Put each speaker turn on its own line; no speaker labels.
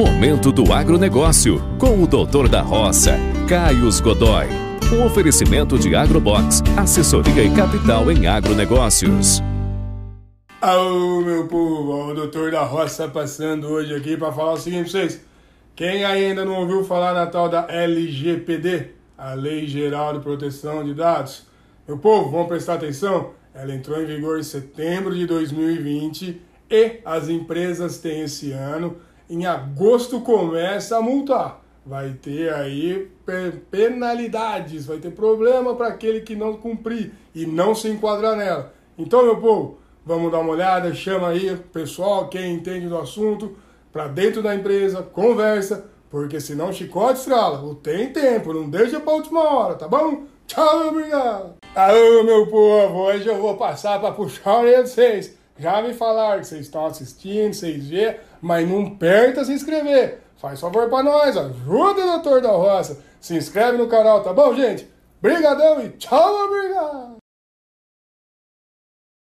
Momento do Agronegócio, com o doutor da roça, Caios Godoy. Um oferecimento de Agrobox, assessoria e capital em agronegócios.
Alô, meu povo, o doutor da roça passando hoje aqui para falar o seguinte pra vocês. Quem ainda não ouviu falar na tal da LGPD, a Lei Geral de Proteção de Dados? Meu povo, vamos prestar atenção? Ela entrou em vigor em setembro de 2020 e as empresas têm esse ano em agosto começa a multar. Vai ter aí penalidades, vai ter problema para aquele que não cumprir e não se enquadrar nela. Então, meu povo, vamos dar uma olhada, chama aí o pessoal, quem entende do assunto, para dentro da empresa, conversa, porque senão chicote estrala. O tem tempo, não deixa para última hora, tá bom? Tchau, obrigado. Alô, meu povo, hoje eu vou passar para puxar a orelha de vocês. Já me falaram que vocês estão assistindo, vocês vê, mas não perca se inscrever. Faz favor para nós, ajuda o doutor da roça. Se inscreve no canal, tá bom, gente? Brigadão e tchau, obrigado!